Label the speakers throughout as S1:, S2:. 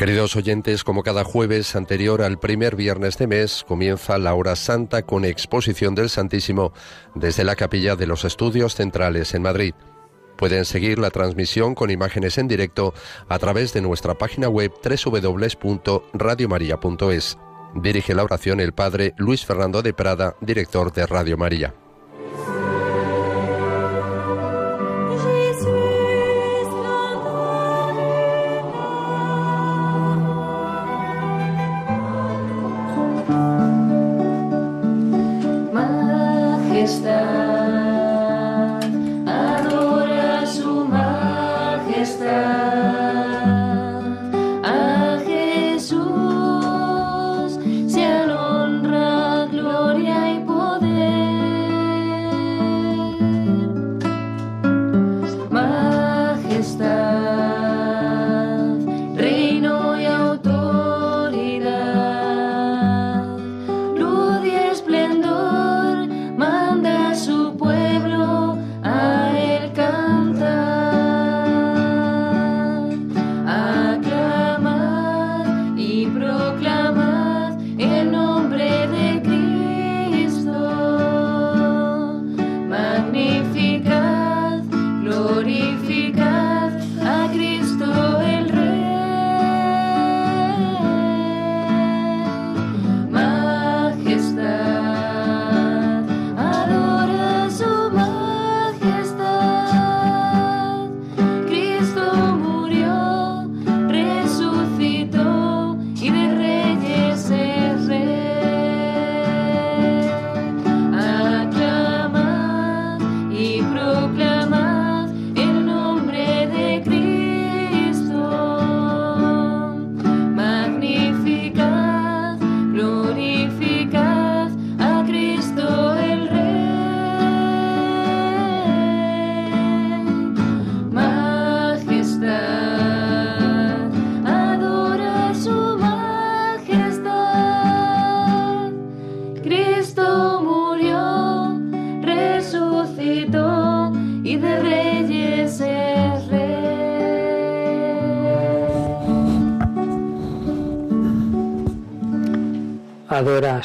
S1: Queridos oyentes, como cada jueves anterior al primer viernes de mes, comienza la hora santa con exposición del Santísimo desde la capilla de los Estudios Centrales en Madrid. Pueden seguir la transmisión con imágenes en directo a través de nuestra página web www.radiomaria.es. Dirige la oración el Padre Luis Fernando de Prada, director de Radio María.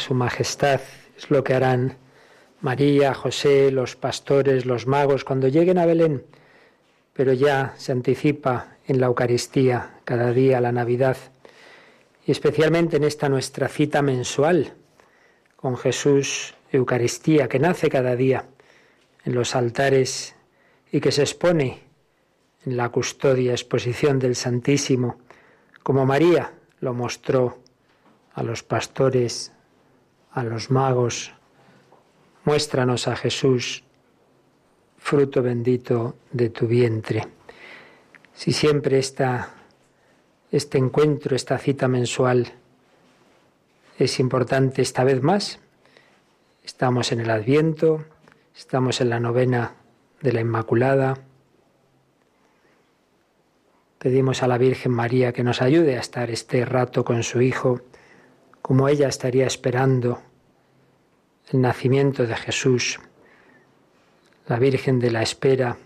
S2: Su majestad. Es lo que harán María, José, los pastores, los magos cuando lleguen a Belén. Pero ya se anticipa en la Eucaristía cada día la Navidad y especialmente en esta nuestra cita mensual con Jesús Eucaristía que nace cada día en los altares y que se expone en la custodia, exposición del Santísimo, como María lo mostró a los pastores, a los magos. Muéstranos a Jesús, fruto bendito de tu vientre. Si siempre está este encuentro, esta cita mensual es importante esta vez más, estamos en el Adviento, estamos en la novena de la Inmaculada. Pedimos a la Virgen María que nos ayude a estar este rato con su Hijo como ella estaría esperando el nacimiento de Jesús, la Virgen de la Espera,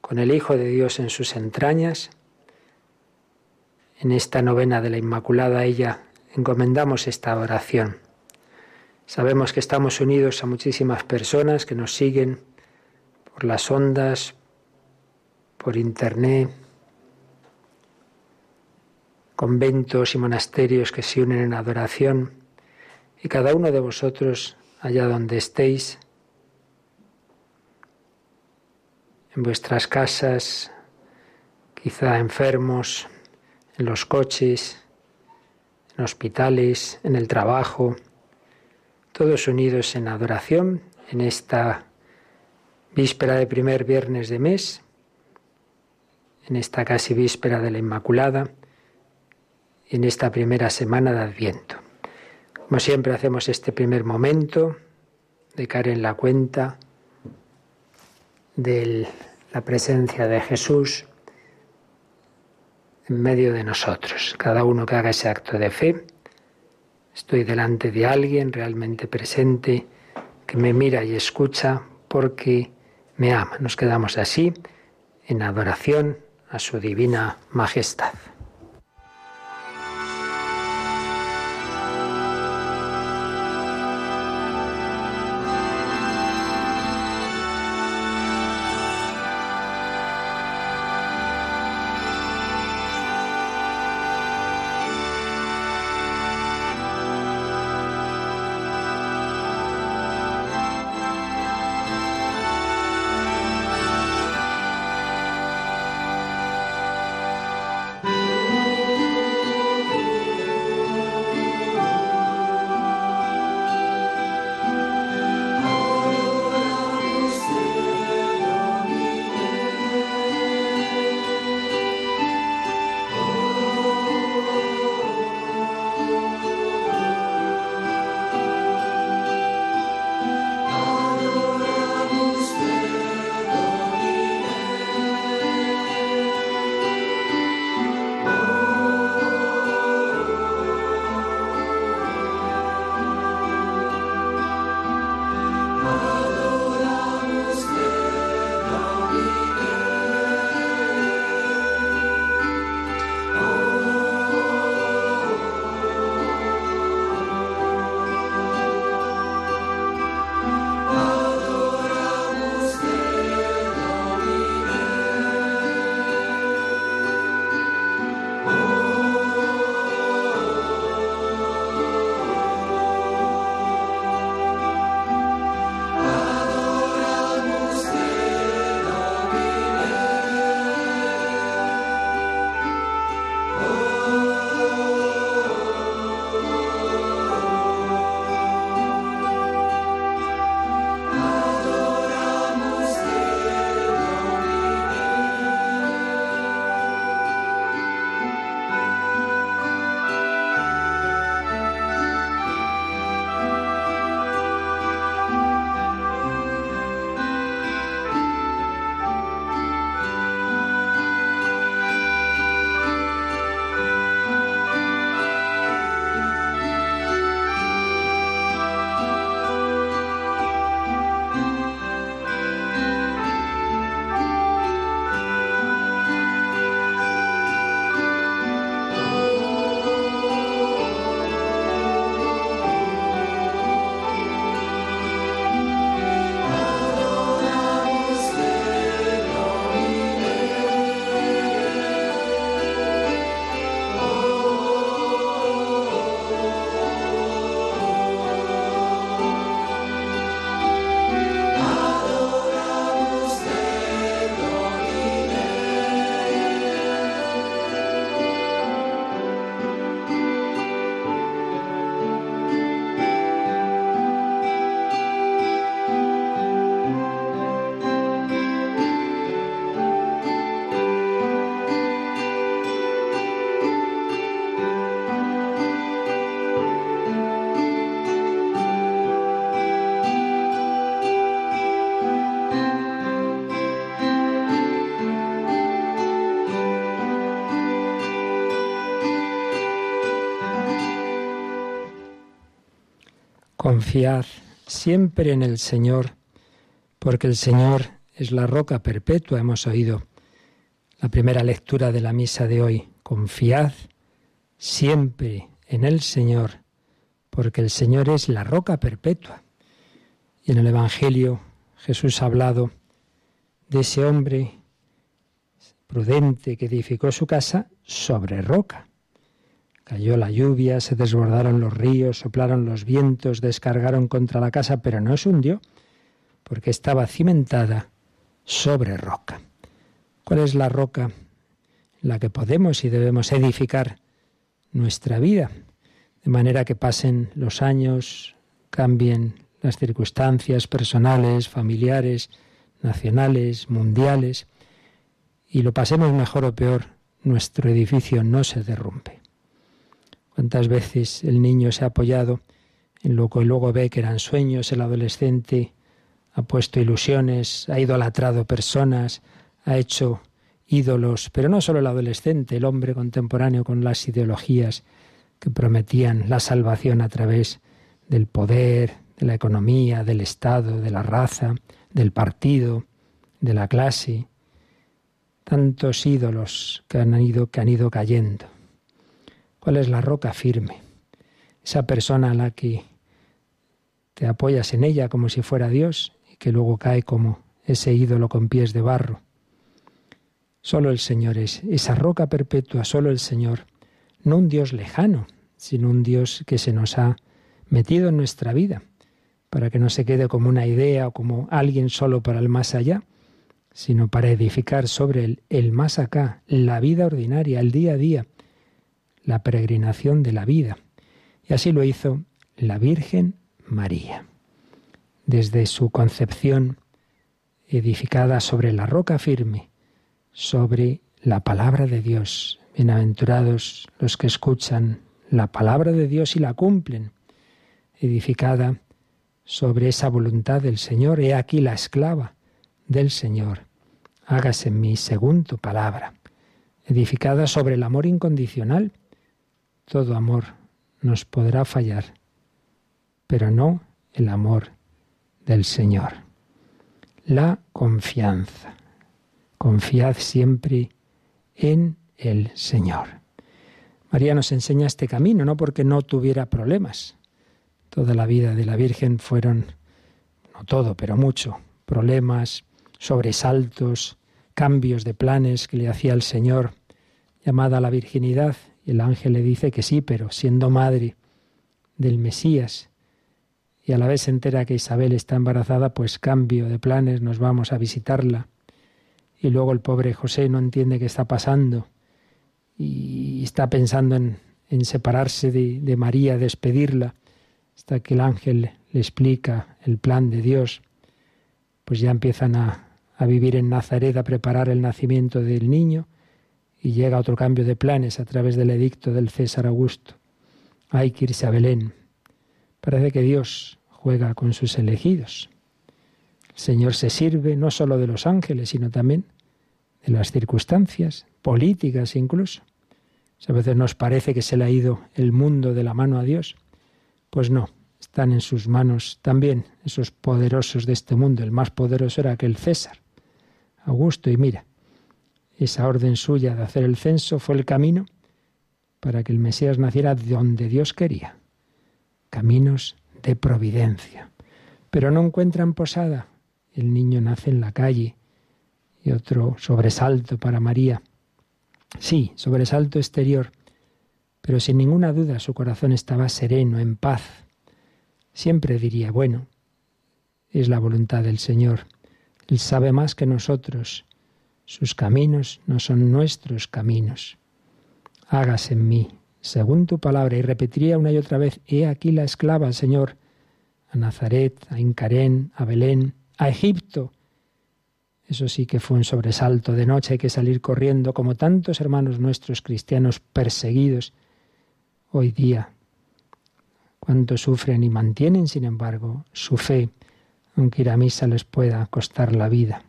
S2: con el Hijo de Dios en sus entrañas. En esta novena de la Inmaculada ella encomendamos esta oración. Sabemos que estamos unidos a muchísimas personas que nos siguen por las ondas, por internet, conventos y monasterios que se unen en adoración, y cada uno de vosotros, allá donde estéis, en vuestras casas, quizá enfermos, en los coches, en hospitales, en el trabajo, todos unidos en adoración en esta víspera de primer viernes de mes, en esta casi víspera de la Inmaculada, en esta primera semana de Adviento. Como siempre hacemos este primer momento de caer en la cuenta de la presencia de Jesús en medio de nosotros. Cada uno que haga ese acto de fe, estoy delante de alguien realmente presente que me mira y escucha porque me ama. Nos quedamos así en adoración a su divina majestad. Confiad siempre en el Señor, porque el Señor es la roca perpetua. Hemos oído la primera lectura de la misa de hoy. Confiad siempre en el Señor, porque el Señor es la roca perpetua. Y en el Evangelio Jesús ha hablado de ese hombre prudente que edificó su casa sobre roca. Cayó la lluvia, se desbordaron los ríos, soplaron los vientos, descargaron contra la casa, pero no se hundió, porque estaba cimentada sobre roca. ¿Cuál es la roca en la que podemos y debemos edificar nuestra vida? De manera que pasen los años, cambien las circunstancias personales, familiares, nacionales, mundiales, y lo pasemos mejor o peor, nuestro edificio no se derrumbe. ¿Cuántas veces el niño se ha apoyado en lo que luego ve que eran sueños? El adolescente ha puesto ilusiones, ha idolatrado personas, ha hecho ídolos, pero no solo el adolescente, el hombre contemporáneo con las ideologías que prometían la salvación a través del poder, de la economía, del Estado, de la raza, del partido, de la clase. Tantos ídolos que han ido, que han ido cayendo. ¿Cuál es la roca firme? Esa persona a la que te apoyas en ella como si fuera Dios y que luego cae como ese ídolo con pies de barro. Solo el Señor es esa roca perpetua, solo el Señor, no un Dios lejano, sino un Dios que se nos ha metido en nuestra vida, para que no se quede como una idea o como alguien solo para el más allá, sino para edificar sobre él el más acá, la vida ordinaria, el día a día, la peregrinación de la vida. Y así lo hizo la Virgen María. Desde su concepción edificada sobre la roca firme, sobre la palabra de Dios. Bienaventurados los que escuchan la palabra de Dios y la cumplen. Edificada sobre esa voluntad del Señor, he aquí la esclava del Señor. Hágase en mí según tu palabra. Edificada sobre el amor incondicional, todo amor nos podrá fallar, pero no el amor del Señor. La confianza. Confiad siempre en el Señor. María nos enseña este camino, no porque no tuviera problemas. Toda la vida de la Virgen fueron, no todo, pero mucho, problemas, sobresaltos, cambios de planes que le hacía el Señor, llamada la virginidad, el ángel le dice que sí, pero siendo madre del Mesías y a la vez se entera que Isabel está embarazada, pues cambio de planes, nos vamos a visitarla. Y luego el pobre José no entiende qué está pasando y está pensando en, separarse de, María, despedirla, hasta que el ángel le explica el plan de Dios. Pues ya empiezan a vivir en Nazaret, a preparar el nacimiento del niño y llega otro cambio de planes a través del edicto del César Augusto. Hay que irse a Belén. Parece que Dios juega con sus elegidos. El Señor se sirve no solo de los ángeles, sino también de las circunstancias, políticas incluso. a veces nos parece que se le ha ido el mundo de la mano a Dios. Pues no, están en sus manos también esos poderosos de este mundo. El más poderoso era aquel César, Augusto, y mira, esa orden suya de hacer el censo fue el camino para que el Mesías naciera donde Dios quería. Caminos de providencia. Pero no encuentran posada. El niño nace en la calle y otro sobresalto para María. Sí, sobresalto exterior, pero sin ninguna duda su corazón estaba sereno, en paz. Siempre diría, bueno, es la voluntad del Señor. Él sabe más que nosotros sus caminos no son nuestros caminos. Hágase en mí, según tu palabra, y repetiría una y otra vez, he aquí la esclava, Señor, a Nazaret, a Incarén, a Belén, a Egipto. Eso sí que fue un sobresalto. De noche hay que salir corriendo, como tantos hermanos nuestros cristianos perseguidos hoy día. Cuánto sufren y mantienen, sin embargo, su fe, aunque ir a misa les pueda costar la vida.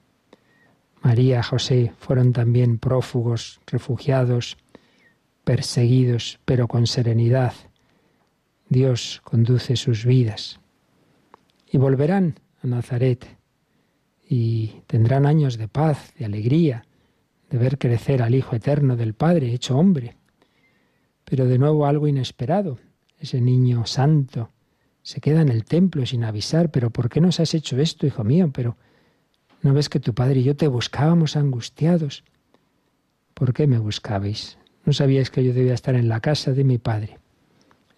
S2: María, José fueron también prófugos, refugiados, perseguidos, pero con serenidad. Dios conduce sus vidas. Y volverán a Nazaret y tendrán años de paz, de alegría, de ver crecer al Hijo Eterno del Padre, hecho hombre. Pero de nuevo algo inesperado. Ese niño santo se queda en el templo sin avisar. Pero ¿por qué nos has hecho esto, hijo mío? Pero ¿no ves que tu padre y yo te buscábamos angustiados? ¿Por qué me buscabais? ¿No sabíais que yo debía estar en la casa de mi padre?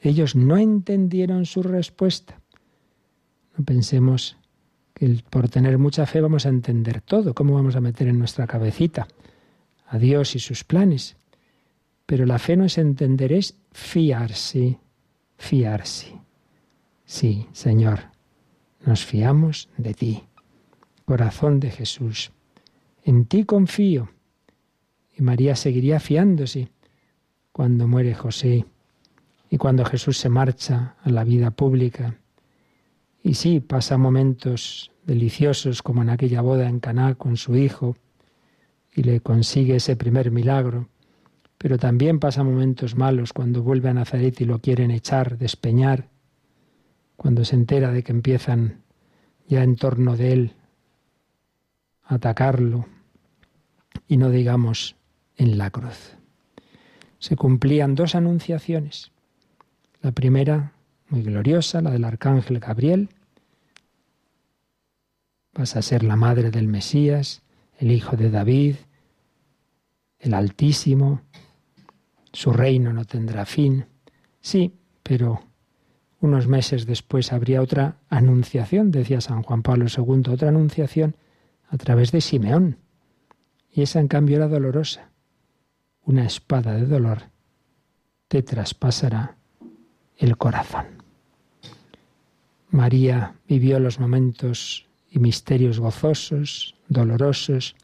S2: Ellos no entendieron su respuesta. No pensemos que por tener mucha fe vamos a entender todo, cómo vamos a meter en nuestra cabecita a Dios y sus planes. Pero la fe no es entender, es fiarse, fiarse. Sí, Señor, nos fiamos de ti, corazón de Jesús. En ti confío. Y María seguiría fiándose cuando muere José y cuando Jesús se marcha a la vida pública. Y sí, pasa momentos deliciosos como en aquella boda en Caná con su hijo y le consigue ese primer milagro, pero también pasa momentos malos cuando vuelve a Nazaret y lo quieren echar, despeñar, cuando se entera de que empiezan ya en torno de él atacarlo y no digamos en la cruz. Se cumplían dos anunciaciones. La primera, muy gloriosa, la del arcángel Gabriel. Vas a ser la madre del Mesías, el hijo de David, el Altísimo. Su reino no tendrá fin. Sí, pero unos meses después habría otra anunciación, decía San Juan Pablo II, otra anunciación a través de Simeón. Y esa en cambio era dolorosa. Una espada de dolor te traspasará el corazón. María vivió los momentos y misterios gozosos, dolorosos,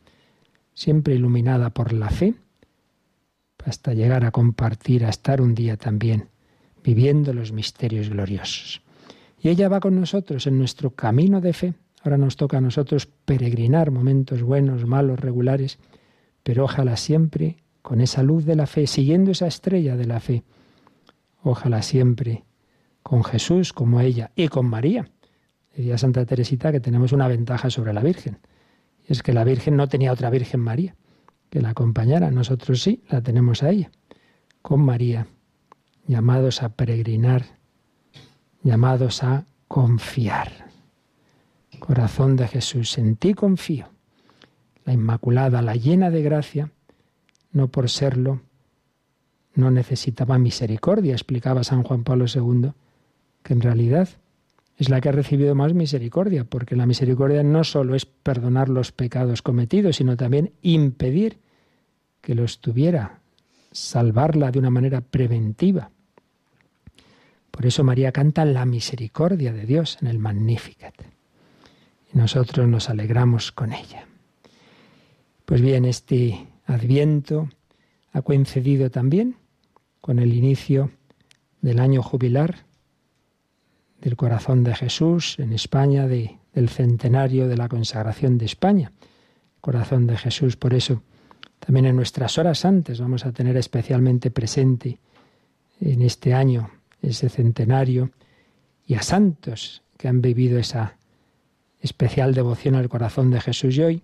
S2: siempre iluminada por la fe, hasta llegar a compartir, a estar un día también viviendo los misterios gloriosos. Y ella va con nosotros en nuestro camino de fe. Ahora nos toca a nosotros peregrinar momentos buenos, malos, regulares, pero ojalá siempre con esa luz de la fe, siguiendo esa estrella de la fe, Ojalá siempre con Jesús como ella y con María. Decía Santa Teresita que tenemos una ventaja sobre la Virgen. Y es que la Virgen no tenía otra Virgen María que la acompañara. Nosotros sí, la tenemos a ella. Con María, llamados a peregrinar, llamados a confiar. Corazón de Jesús, en ti confío. La Inmaculada, la llena de gracia, no por serlo, no necesitaba misericordia, explicaba San Juan Pablo II, que en realidad es la que ha recibido más misericordia, porque la misericordia no solo es perdonar los pecados cometidos, sino también impedir que los tuviera, salvarla de una manera preventiva. Por eso María canta la misericordia de Dios en el Magnificat. Y nosotros nos alegramos con ella. Pues bien, este adviento ha coincidido también con el inicio del año jubilar del corazón de Jesús en España, de, del centenario de la consagración de España. Corazón de Jesús, por eso también en nuestras horas antes vamos a tener especialmente presente en este año ese centenario y a santos que han vivido esa especial devoción al corazón de Jesús. Y hoy,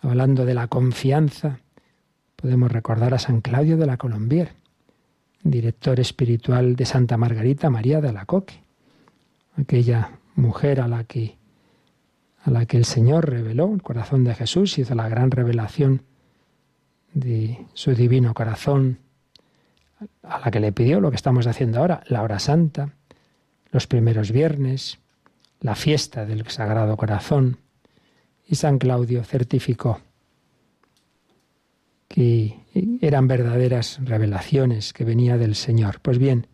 S2: hablando de la confianza, podemos recordar a San Claudio de la Colombier, director espiritual de Santa Margarita María de Alacoque, aquella mujer a la que a la que el Señor reveló el corazón de Jesús, hizo la gran revelación de su divino corazón, a la que le pidió lo que estamos haciendo ahora, la hora santa, los primeros viernes, la fiesta del Sagrado Corazón, y San Claudio certificó que eran verdaderas revelaciones que venía del Señor. Pues bien,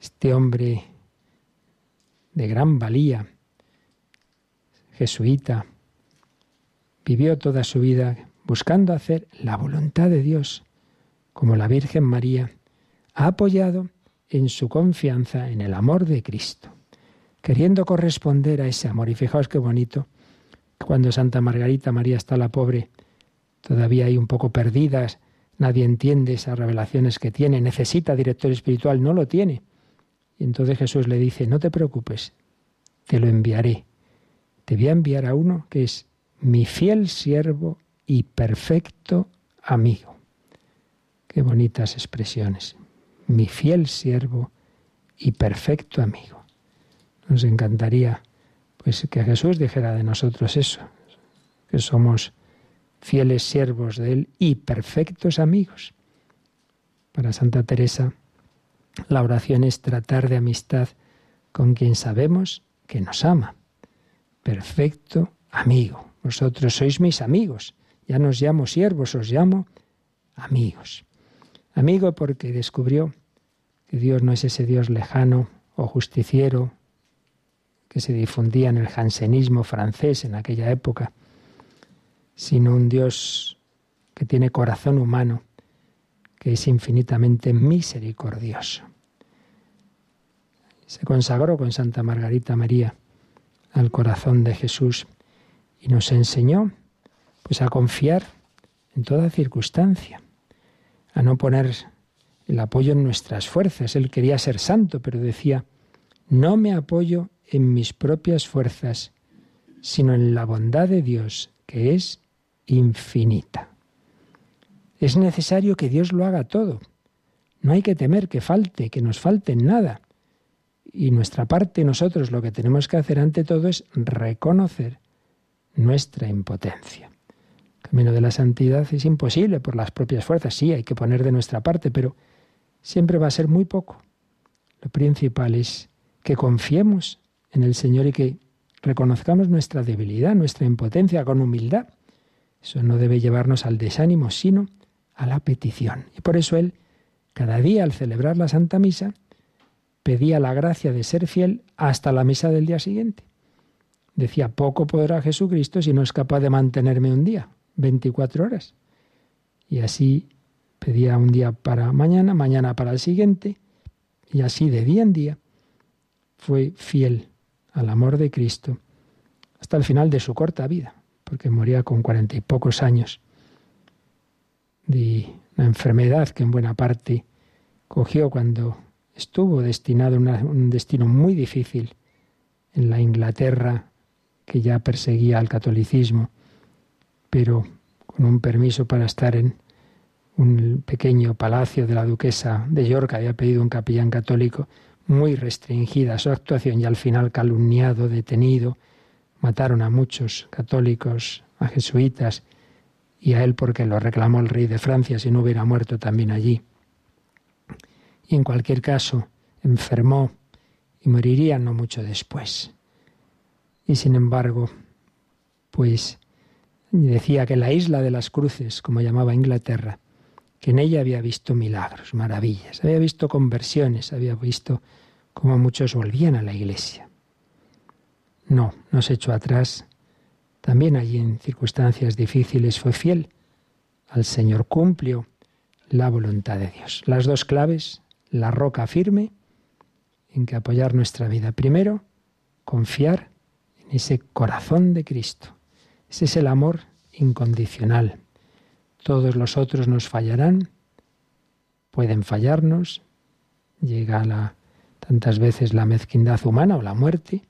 S2: este hombre de gran valía, jesuita, vivió toda su vida buscando hacer la voluntad de Dios, como la Virgen María ha apoyado en su confianza en el amor de Cristo, queriendo corresponder a ese amor. Y fijaos qué bonito, cuando Santa Margarita María está la pobre, todavía hay un poco perdidas, nadie entiende esas revelaciones que tiene, necesita director espiritual, no lo tiene. Y entonces Jesús le dice, no te preocupes, te lo enviaré. Te voy a enviar a uno que es mi fiel siervo y perfecto amigo. Qué bonitas expresiones. Mi fiel siervo y perfecto amigo. Nos encantaría pues que Jesús dijera de nosotros eso, que somos fieles siervos de él y perfectos amigos. Para Santa Teresa, la oración es tratar de amistad con quien sabemos que nos ama. Perfecto amigo. Vosotros sois mis amigos. Ya no os llamo siervos, os llamo amigos. Amigo porque descubrió que Dios no es ese Dios lejano o justiciero que se difundía en el jansenismo francés en aquella época, sino un Dios que tiene corazón humano, que es infinitamente misericordioso. Se consagró con Santa Margarita María al corazón de Jesús y nos enseñó pues a confiar en toda circunstancia, a no poner el apoyo en nuestras fuerzas. Él quería ser santo, pero decía, no me apoyo en mis propias fuerzas, sino en la bondad de Dios, que es infinita. Es necesario que Dios lo haga todo. No hay que temer que falte, que nos falte nada. Y nuestra parte, nosotros, lo que tenemos que hacer ante todo es reconocer nuestra impotencia. El camino de la santidad es imposible por las propias fuerzas. Sí, hay que poner de nuestra parte, pero siempre va a ser muy poco. Lo principal es que confiemos en el Señor y que reconozcamos nuestra debilidad, nuestra impotencia con humildad. Eso no debe llevarnos al desánimo, sino a la petición. Y por eso Él, cada día al celebrar la Santa Misa, pedía la gracia de ser fiel hasta la misa del día siguiente. Decía, poco podrá Jesucristo si no es capaz de mantenerme un día, 24 horas. Y así pedía un día para mañana, mañana para el siguiente, y así de día en día fue fiel al amor de Cristo hasta el final de su corta vida, porque moría con cuarenta y pocos años de una enfermedad que en buena parte cogió cuando estuvo destinado a un destino muy difícil en la Inglaterra que ya perseguía al catolicismo, pero con un permiso para estar en un pequeño palacio de la duquesa de York, había pedido un capellán católico, muy restringida su actuación y al final calumniado, detenido. Mataron a muchos católicos, a jesuitas y a él porque lo reclamó el rey de Francia si no hubiera muerto también allí. Y en cualquier caso, enfermó y moriría no mucho después. Y sin embargo, pues decía que la isla de las cruces, como llamaba Inglaterra, que en ella había visto milagros, maravillas, había visto conversiones, había visto cómo muchos volvían a la iglesia. No, no se echó atrás. También allí en circunstancias difíciles fue fiel al Señor, cumplió la voluntad de Dios. Las dos claves, la roca firme en que apoyar nuestra vida. Primero, confiar en ese corazón de Cristo. Ese es el amor incondicional. Todos los otros nos fallarán, pueden fallarnos, llega la, tantas veces la mezquindad humana o la muerte,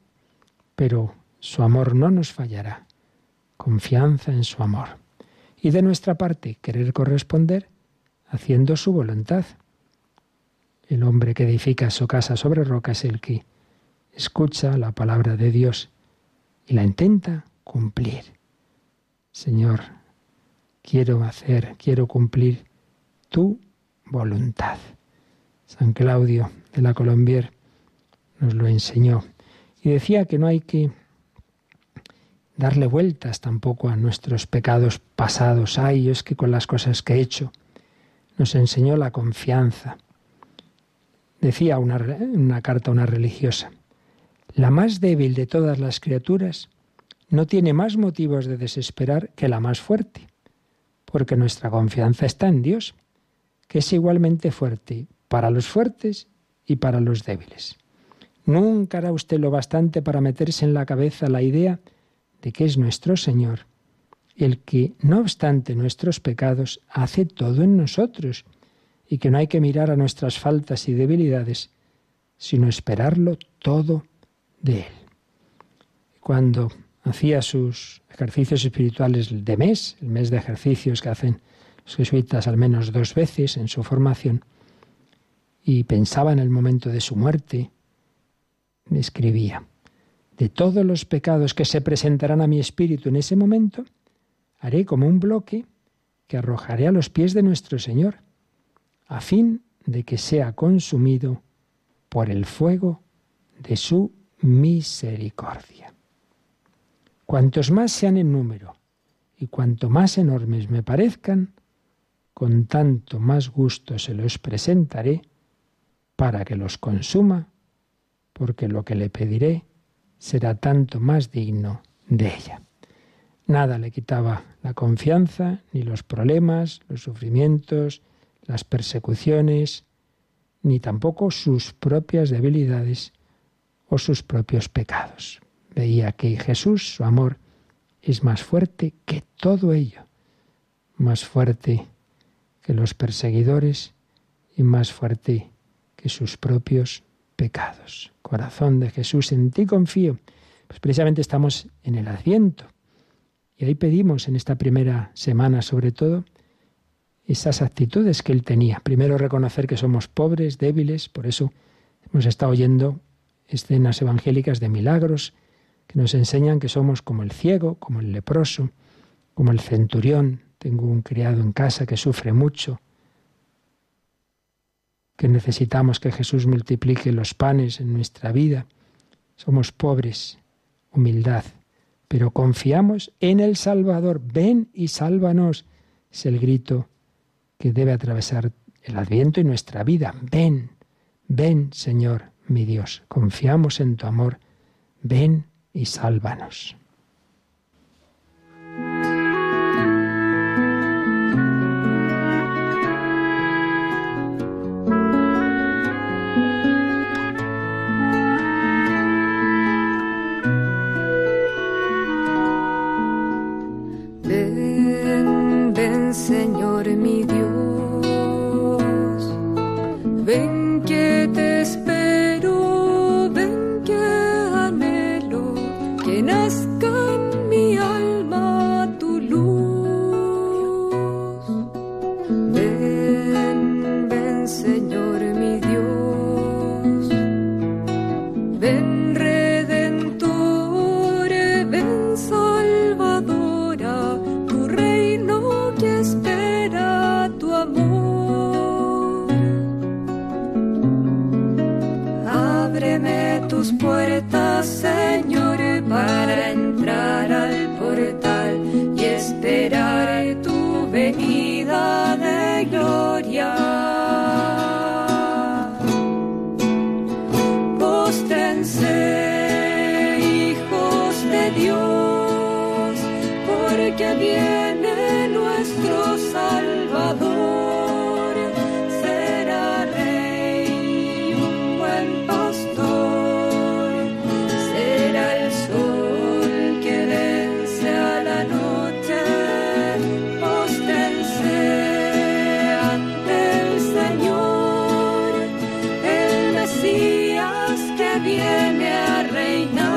S2: pero su amor no nos fallará. Confianza en su amor. Y de nuestra parte, querer corresponder haciendo su voluntad. El hombre que edifica su casa sobre roca es el que escucha la palabra de Dios y la intenta cumplir. Señor, quiero hacer, quiero cumplir tu voluntad. San Claudio de la Colombier nos lo enseñó y decía que no hay que darle vueltas tampoco a nuestros pecados pasados. Ay, es que con las cosas que he hecho nos enseñó la confianza. Decía una, una carta a una religiosa, la más débil de todas las criaturas no tiene más motivos de desesperar que la más fuerte, porque nuestra confianza está en Dios, que es igualmente fuerte para los fuertes y para los débiles. Nunca hará usted lo bastante para meterse en la cabeza la idea de que es nuestro Señor el que, no obstante nuestros pecados, hace todo en nosotros y que no hay que mirar a nuestras faltas y debilidades, sino esperarlo todo de Él. Cuando hacía sus ejercicios espirituales de mes, el mes de ejercicios que hacen los jesuitas al menos dos veces en su formación, y pensaba en el momento de su muerte, escribía, de todos los pecados que se presentarán a mi espíritu en ese momento, haré como un bloque que arrojaré a los pies de nuestro Señor, a fin de que sea consumido por el fuego de su misericordia. Cuantos más sean en número y cuanto más enormes me parezcan, con tanto más gusto se los presentaré para que los consuma, porque lo que le pediré será tanto más digno de ella. Nada le quitaba la confianza, ni los problemas, los sufrimientos, las persecuciones, ni tampoco sus propias debilidades o sus propios pecados. Veía que Jesús, su amor, es más fuerte que todo ello, más fuerte que los perseguidores y más fuerte que sus propios pecados. Corazón de Jesús, en ti confío. Pues precisamente estamos en el Adviento. Y ahí pedimos en esta primera semana, sobre todo, esas actitudes que él tenía. Primero reconocer que somos pobres, débiles, por eso hemos estado oyendo escenas evangélicas de milagros que nos enseñan que somos como el ciego, como el leproso, como el centurión. Tengo un criado en casa que sufre mucho, que necesitamos que Jesús multiplique los panes en nuestra vida. Somos pobres, humildad, pero confiamos en el Salvador. Ven y sálvanos. Es el grito que debe atravesar el adviento y nuestra vida. Ven, ven, Señor, mi Dios. Confiamos en tu amor. Ven y sálvanos.
S3: reina.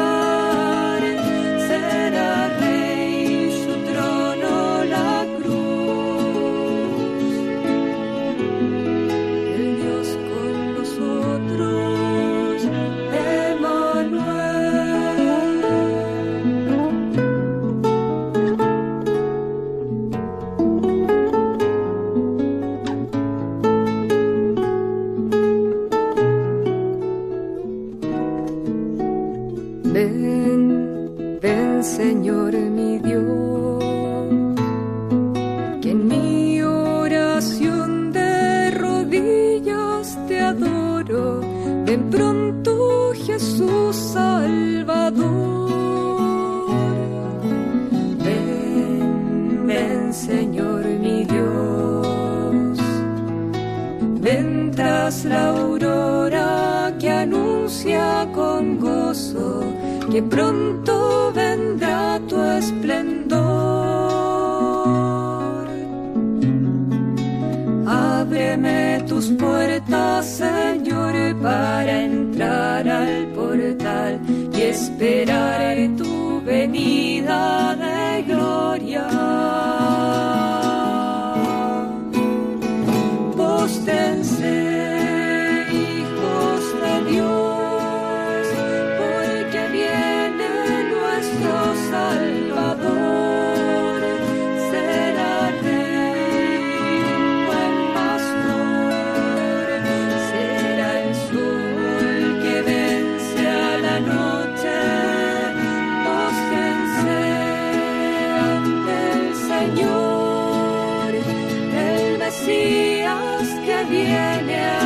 S3: Señor, el Mesías que viene. a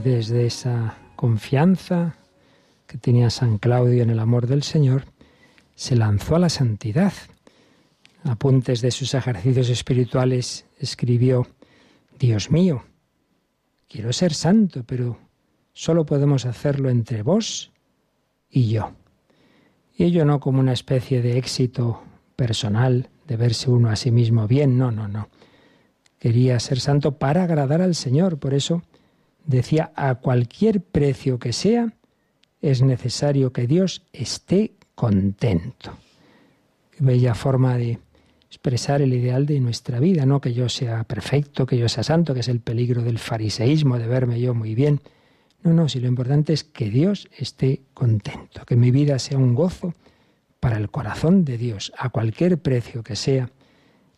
S2: desde esa confianza que tenía San Claudio en el amor del Señor, se lanzó a la santidad. Apuntes de sus ejercicios espirituales escribió, Dios mío, quiero ser santo, pero solo podemos hacerlo entre vos y yo. Y ello no como una especie de éxito personal, de verse uno a sí mismo bien, no, no, no. Quería ser santo para agradar al Señor, por eso decía, a cualquier precio que sea, es necesario que Dios esté contento. Qué bella forma de expresar el ideal de nuestra vida, no que yo sea perfecto, que yo sea santo, que es el peligro del fariseísmo, de verme yo muy bien. No, no, si lo importante es que Dios esté contento, que mi vida sea un gozo para el corazón de Dios, a cualquier precio que sea,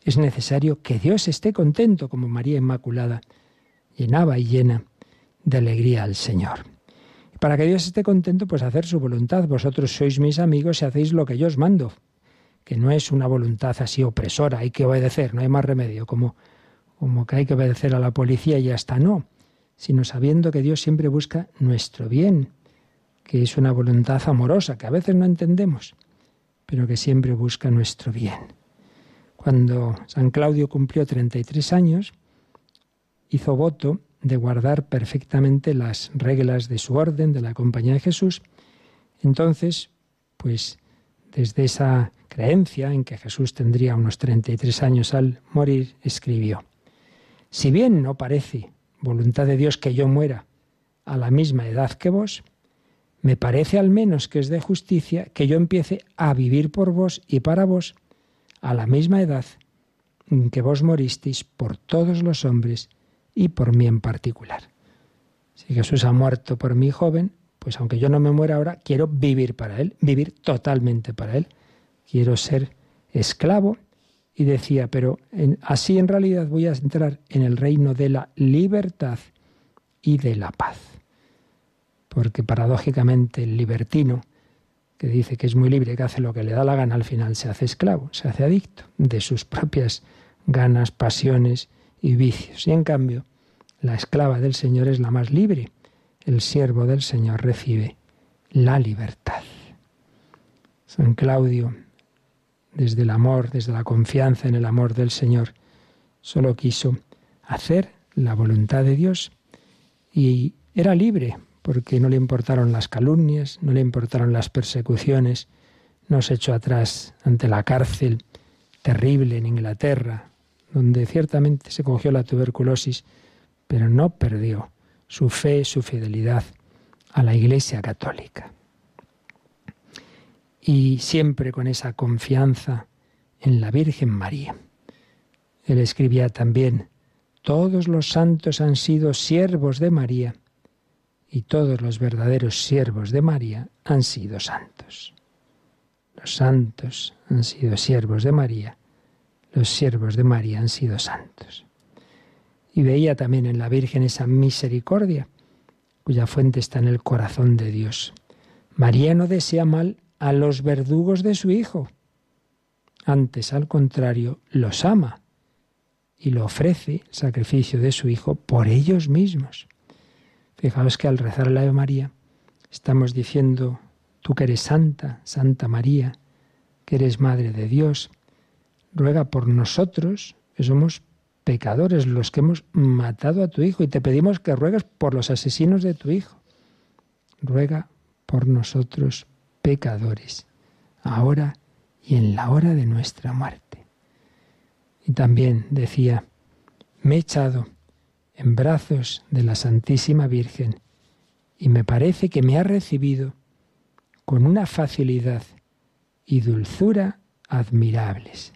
S2: Es necesario que Dios esté contento, como María Inmaculada llenaba y llena de alegría al Señor. Para que Dios esté contento, pues hacer su voluntad. Vosotros sois mis amigos y hacéis lo que yo os mando, que no es una voluntad así opresora, hay que obedecer, no hay más remedio, como, como que hay que obedecer a la policía y hasta no, sino sabiendo que Dios siempre busca nuestro bien, que es una voluntad amorosa, que a veces no entendemos, pero que siempre busca nuestro bien. Cuando San Claudio cumplió 33 años, hizo voto de guardar perfectamente las reglas de su orden, de la Compañía de Jesús. Entonces, pues desde esa creencia en que Jesús tendría unos 33 años al morir, escribió, Si bien no parece voluntad de Dios que yo muera a la misma edad que vos, me parece al menos que es de justicia que yo empiece a vivir por vos y para vos a la misma edad en que vos moristeis por todos los hombres y por mí en particular. Si Jesús ha muerto por mí joven, pues aunque yo no me muera ahora, quiero vivir para Él, vivir totalmente para Él. Quiero ser esclavo. Y decía, pero así en realidad voy a entrar en el reino de la libertad y de la paz. Porque paradójicamente el libertino que dice que es muy libre, que hace lo que le da la gana, al final se hace esclavo, se hace adicto de sus propias ganas, pasiones y vicios. Y en cambio, la esclava del Señor es la más libre. El siervo del Señor recibe la libertad. San Claudio, desde el amor, desde la confianza en el amor del Señor, solo quiso hacer la voluntad de Dios y era libre porque no le importaron las calumnias, no le importaron las persecuciones, no se echó atrás ante la cárcel terrible en Inglaterra, donde ciertamente se cogió la tuberculosis, pero no perdió su fe, su fidelidad a la Iglesia Católica. Y siempre con esa confianza en la Virgen María. Él escribía también, todos los santos han sido siervos de María y todos los verdaderos siervos de María han sido santos. Los santos han sido siervos de María, los siervos de María han sido santos. Y veía también en la Virgen esa misericordia, cuya fuente está en el corazón de Dios. María no desea mal a los verdugos de su Hijo, antes al contrario, los ama y lo ofrece el sacrificio de su Hijo por ellos mismos. Fijaos que al rezar la Ave María estamos diciendo, tú que eres santa, Santa María, que eres Madre de Dios, ruega por nosotros, que somos pecadores, los que hemos matado a tu Hijo, y te pedimos que ruegues por los asesinos de tu Hijo. Ruega por nosotros, pecadores, ahora y en la hora de nuestra muerte. Y también decía, me he echado en brazos de la Santísima Virgen y me parece que me ha recibido con una facilidad y dulzura admirables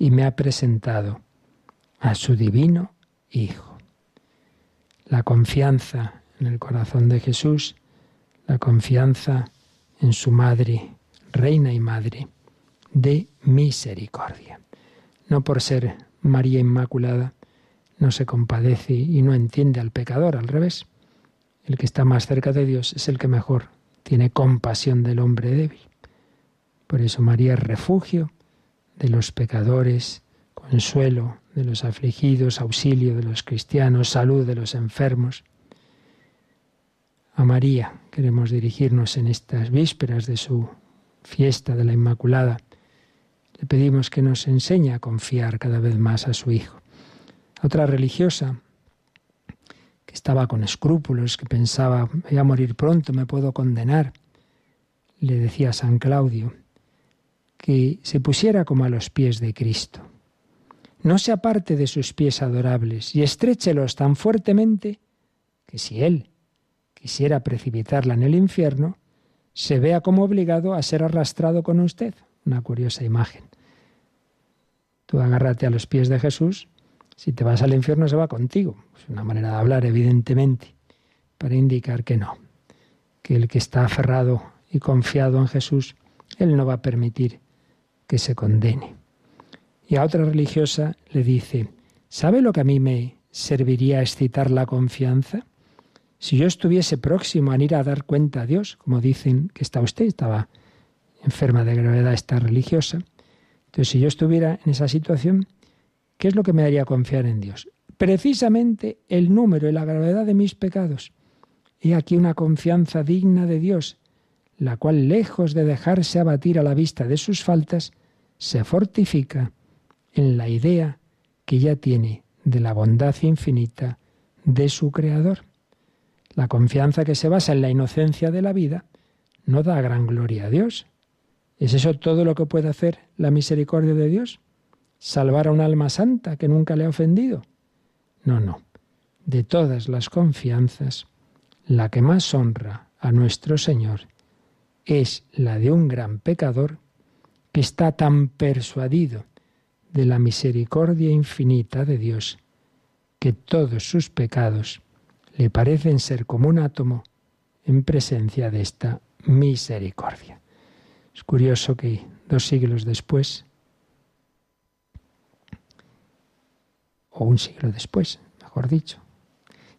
S2: y me ha presentado a su divino Hijo. La confianza en el corazón de Jesús, la confianza en su Madre, Reina y Madre de misericordia. No por ser María Inmaculada, no se compadece y no entiende al pecador, al revés. El que está más cerca de Dios es el que mejor tiene compasión del hombre débil. Por eso María es refugio de los pecadores, consuelo de los afligidos, auxilio de los cristianos, salud de los enfermos. A María queremos dirigirnos en estas vísperas de su fiesta de la Inmaculada. Le pedimos que nos enseñe a confiar cada vez más a su Hijo otra religiosa que estaba con escrúpulos, que pensaba, voy a morir pronto, me puedo condenar, le decía a San Claudio que se pusiera como a los pies de Cristo. No se aparte de sus pies adorables y estréchelos tan fuertemente que si él quisiera precipitarla en el infierno, se vea como obligado a ser arrastrado con usted. Una curiosa imagen. Tú agárrate a los pies de Jesús si te vas al infierno se va contigo. Es una manera de hablar, evidentemente, para indicar que no, que el que está aferrado y confiado en Jesús, Él no va a permitir que se condene. Y a otra religiosa le dice, ¿sabe lo que a mí me serviría excitar la confianza? Si yo estuviese próximo a ir a dar cuenta a Dios, como dicen que está usted, estaba enferma de gravedad esta religiosa, entonces si yo estuviera en esa situación, ¿qué es lo que me haría confiar en Dios? Precisamente el número y la gravedad de mis pecados. He aquí una confianza digna de Dios, la cual, lejos de dejarse abatir a la vista de sus faltas, se fortifica en la idea que ya tiene de la bondad infinita de su Creador. La confianza que se basa en la inocencia de la vida no da gran gloria a Dios. ¿Es eso todo lo que puede hacer la misericordia de Dios? ¿Salvar a un alma santa que nunca le ha ofendido? No, no. De todas las confianzas, la que más honra a nuestro Señor es la de un gran pecador que está tan persuadido de la misericordia infinita de Dios que todos sus pecados le parecen ser como un átomo en presencia de esta misericordia. Es curioso que dos siglos después, o un siglo después, mejor dicho,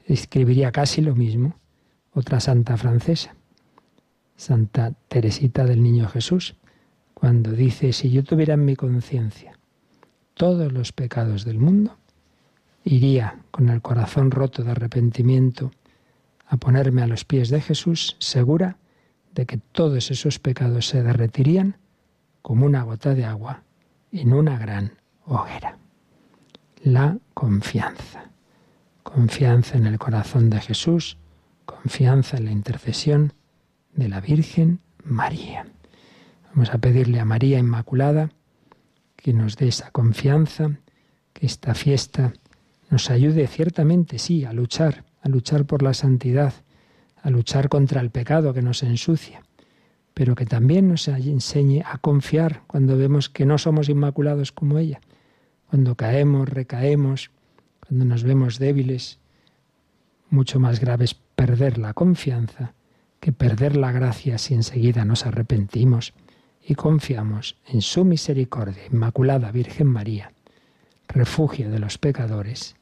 S2: escribiría casi lo mismo otra santa francesa, Santa Teresita del Niño Jesús, cuando dice, si yo tuviera en mi conciencia todos los pecados del mundo, iría con el corazón roto de arrepentimiento a ponerme a los pies de Jesús, segura de que todos esos pecados se derretirían como una gota de agua en una gran hoguera. La confianza. Confianza en el corazón de Jesús, confianza en la intercesión de la Virgen María. Vamos a pedirle a María Inmaculada que nos dé esa confianza, que esta fiesta nos ayude ciertamente, sí, a luchar, a luchar por la santidad, a luchar contra el pecado que nos ensucia, pero que también nos enseñe a confiar cuando vemos que no somos inmaculados como ella, cuando caemos, recaemos, cuando nos vemos débiles. Mucho más grave es perder la confianza que perder la gracia si enseguida nos arrepentimos y confiamos en su misericordia. Inmaculada Virgen María, refugio de los pecadores,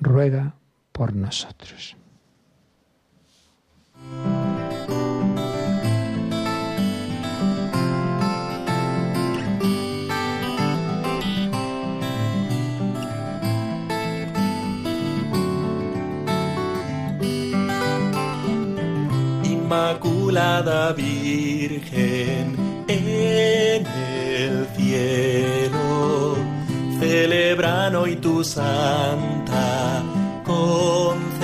S2: ruega por nosotros.
S4: Inmaculada Virgen, en el cielo. Celebran hoy tu santa concepción.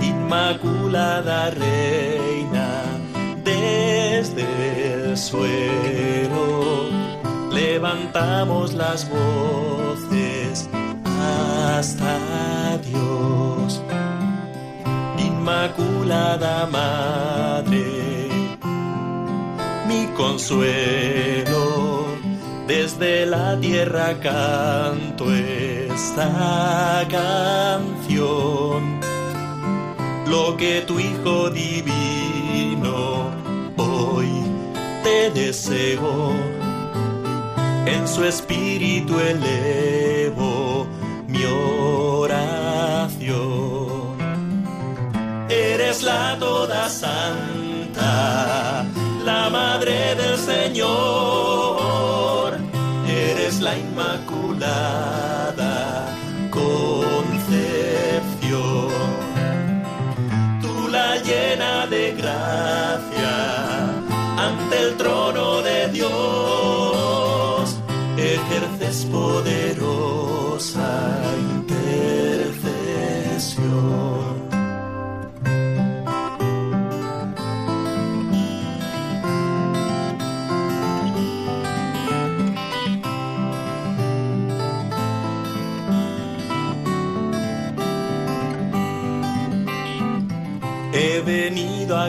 S4: Inmaculada Reina, desde el suelo levantamos las voces hasta Dios. Inmaculada Madre mi consuelo. Desde la tierra canto esta canción. Lo que tu Hijo divino hoy te deseo. En su espíritu elevo mi oración. Eres la toda santa Madre del Señor, eres la Inmaculada Concepción. Tú la llena de gracia ante el trono de Dios, ejerces poderosa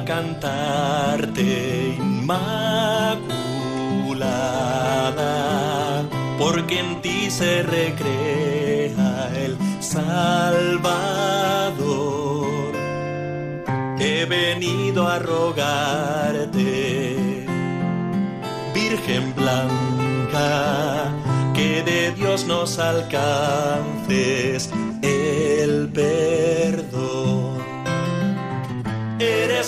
S4: cantarte, Inmaculada, porque en ti se recrea el Salvador. He venido a rogarte, Virgen blanca, que de Dios nos alcances el perdón.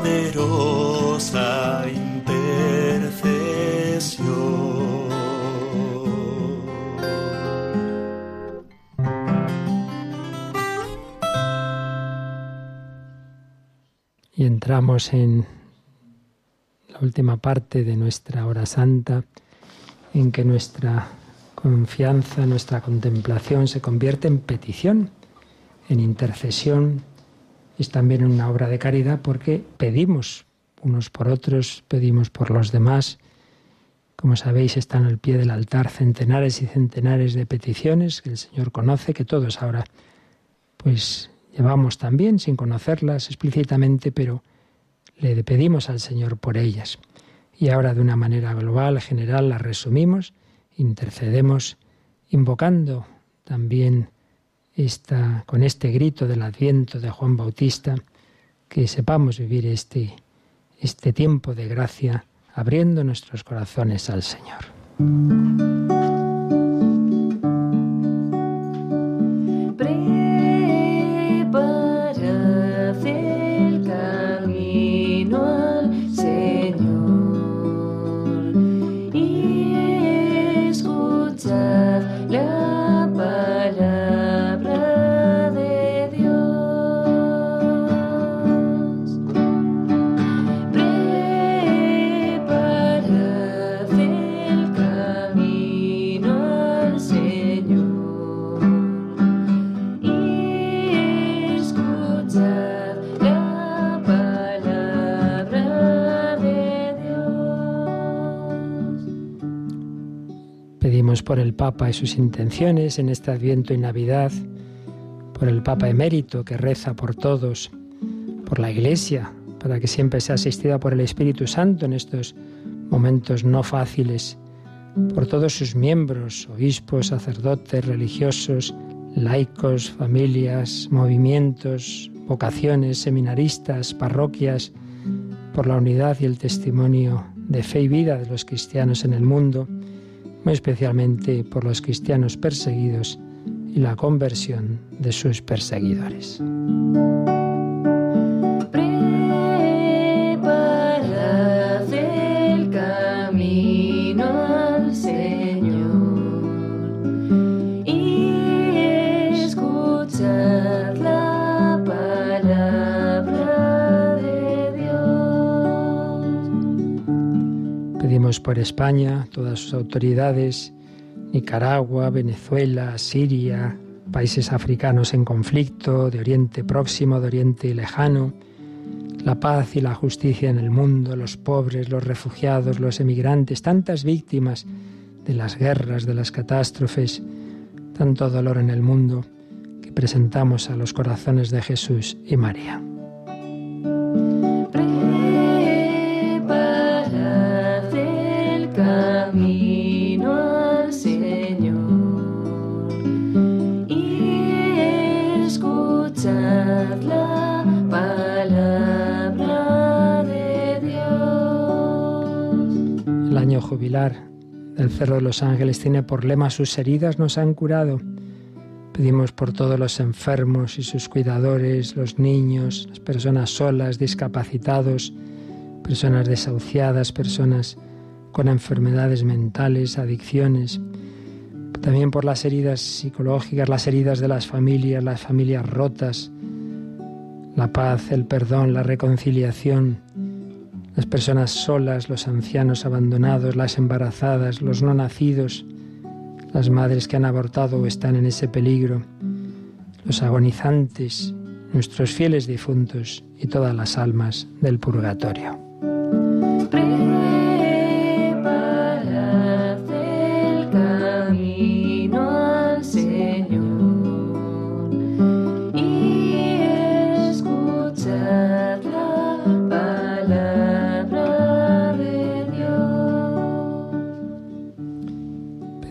S4: Poderosa intercesión.
S2: Y entramos en última parte de nuestra hora santa, en que nuestra confianza, nuestra contemplación se convierte en petición, en intercesión, es también una obra de caridad porque pedimos unos por otros, pedimos por los demás. Como sabéis, están al pie del altar centenares y centenares de peticiones que el Señor conoce, que todos ahora pues llevamos también sin conocerlas explícitamente, pero le pedimos al Señor por ellas. Y ahora de una manera global, general, las resumimos, intercedemos, invocando también con este grito del adviento de Juan Bautista, que sepamos vivir este, este tiempo de gracia, abriendo nuestros corazones al Señor. Por el Papa y sus intenciones en este Adviento y Navidad, por el Papa emérito que reza por todos, por la Iglesia, para que siempre sea asistida por el Espíritu Santo en estos momentos no fáciles, por todos sus miembros, obispos, sacerdotes, religiosos, laicos, familias, movimientos, vocaciones, seminaristas, parroquias, por la unidad y el testimonio de fe y vida de los cristianos en el mundo, muy especialmente por los cristianos perseguidos y la conversión de sus perseguidores. Por España, todas sus autoridades, Nicaragua, Venezuela, Siria, países africanos en conflicto, de Oriente Próximo, de Oriente Lejano, la paz y la justicia en el mundo, los pobres, los refugiados, los emigrantes, tantas víctimas de las guerras, de las catástrofes, tanto dolor en el mundo que presentamos a los corazones de Jesús y María. Jubilar del Cerro de los Ángeles tiene por lema sus heridas nos han curado. Pedimos por todos los enfermos y sus cuidadores, los niños, las personas solas, discapacitados, personas desahuciadas, personas con enfermedades mentales, adicciones. También por las heridas psicológicas, las heridas de las familias, las familias rotas, la paz, el perdón, la reconciliación las personas solas, los ancianos abandonados, las embarazadas, los no nacidos, las madres que han abortado o están en ese peligro, los agonizantes, nuestros fieles difuntos y todas las almas del purgatorio.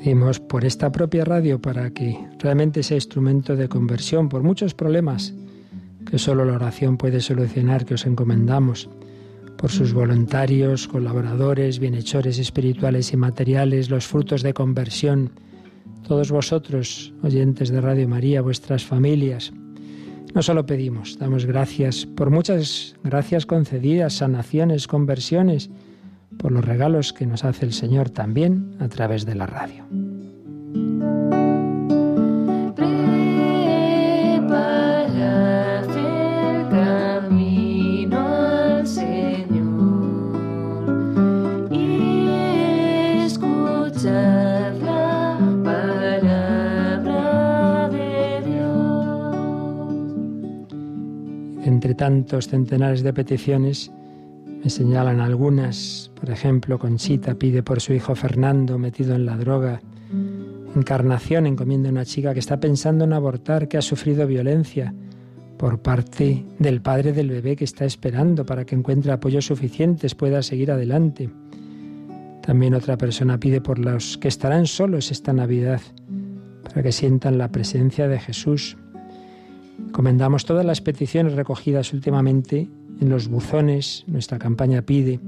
S2: Pedimos por esta propia radio para que realmente sea instrumento de conversión por muchos problemas que solo la oración puede solucionar, que os encomendamos, por sus voluntarios, colaboradores, bienhechores espirituales y materiales, los frutos de conversión, todos vosotros, oyentes de Radio María, vuestras familias. No solo pedimos, damos gracias por muchas gracias concedidas, sanaciones, conversiones, por los regalos que nos hace el Señor también a través de la radio. entre tantos centenares de peticiones, me señalan algunas. Por ejemplo, Conchita pide por su hijo Fernando metido en la droga. Encarnación encomienda a una chica que está pensando en abortar, que ha sufrido violencia por parte del padre del bebé que está esperando para que encuentre apoyos suficientes, pueda seguir adelante. También otra persona pide por los que estarán solos esta Navidad, para que sientan la presencia de Jesús. Comendamos todas las peticiones recogidas últimamente en los buzones, nuestra campaña pide,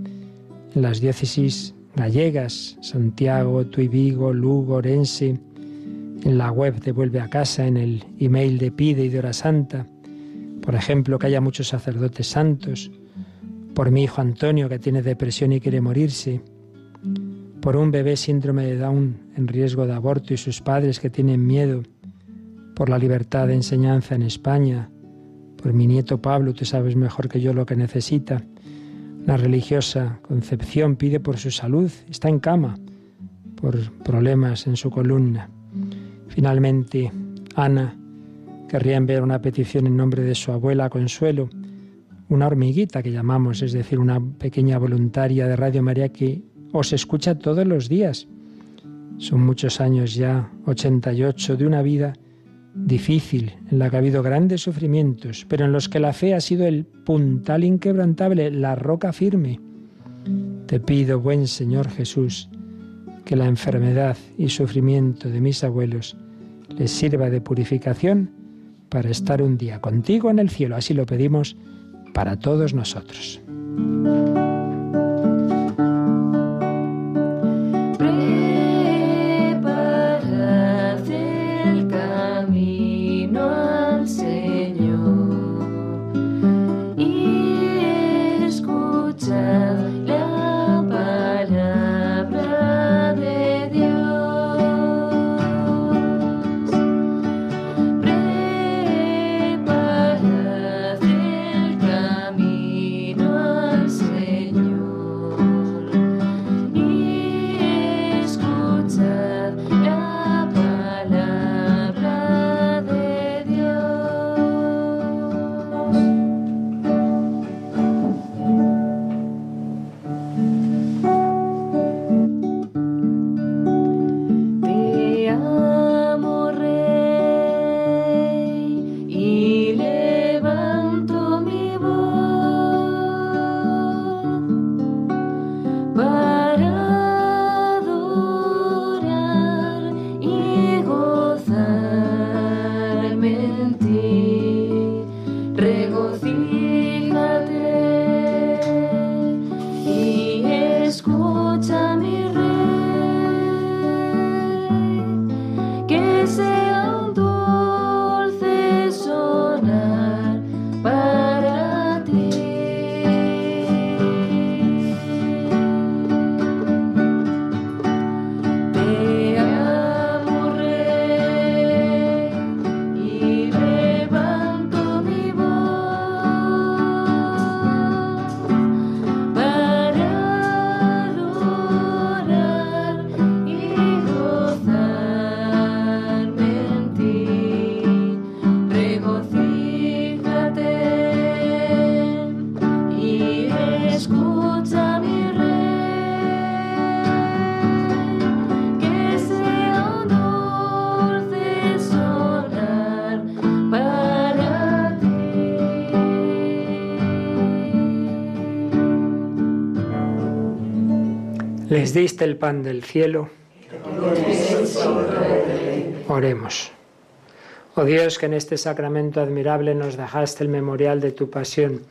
S2: en las diócesis gallegas, Santiago, Tuibigo, Lugo, Orense, en la web de Vuelve a Casa, en el email de Pide y de Hora Santa. Por ejemplo, que haya muchos sacerdotes santos. Por mi hijo Antonio, que tiene depresión y quiere morirse. Por un bebé síndrome de Down en riesgo de aborto y sus padres que tienen miedo por la libertad de enseñanza en España, por mi nieto Pablo, tú sabes mejor que yo lo que necesita. Una religiosa Concepción pide por su salud, está en cama, por problemas en su columna. Finalmente, Ana querría enviar una petición en nombre de su abuela Consuelo, una hormiguita que llamamos, es decir, una pequeña voluntaria de Radio María que os escucha todos los días. Son muchos años ya, 88, de una vida difícil, en la que ha habido grandes sufrimientos, pero en los que la fe ha sido el puntal inquebrantable, la roca firme. Te pido, buen Señor Jesús, que la enfermedad y sufrimiento de mis abuelos les sirva de purificación para estar un día contigo en el cielo. Así lo pedimos para todos nosotros. Diste el pan del cielo. Oremos. Oh Dios, que en este sacramento admirable nos dejaste el memorial de tu pasión,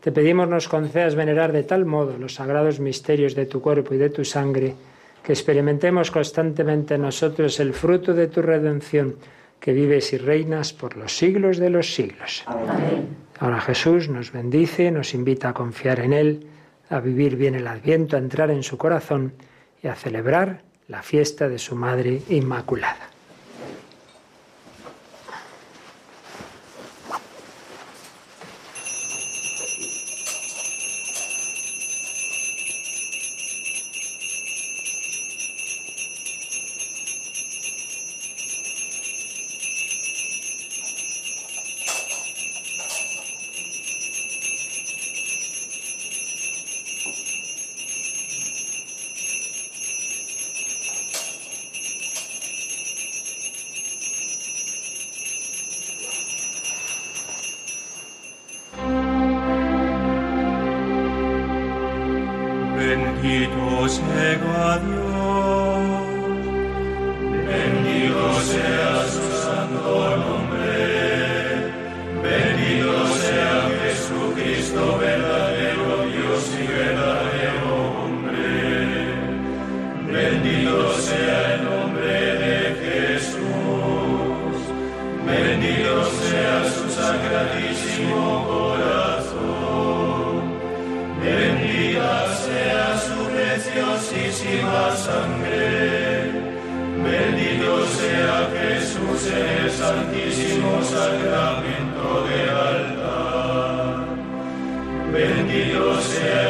S2: te pedimos nos concedas venerar de tal modo los sagrados misterios de tu cuerpo y de tu sangre, que experimentemos constantemente en nosotros el fruto de tu redención, que vives y reinas por los siglos de los siglos. Ahora Jesús nos bendice, nos invita a confiar en Él, a vivir bien el adviento, a entrar en su corazón y a celebrar la fiesta de su Madre Inmaculada. 기도제가 되어 santísimo sacramento del altar.
S1: Bendito sea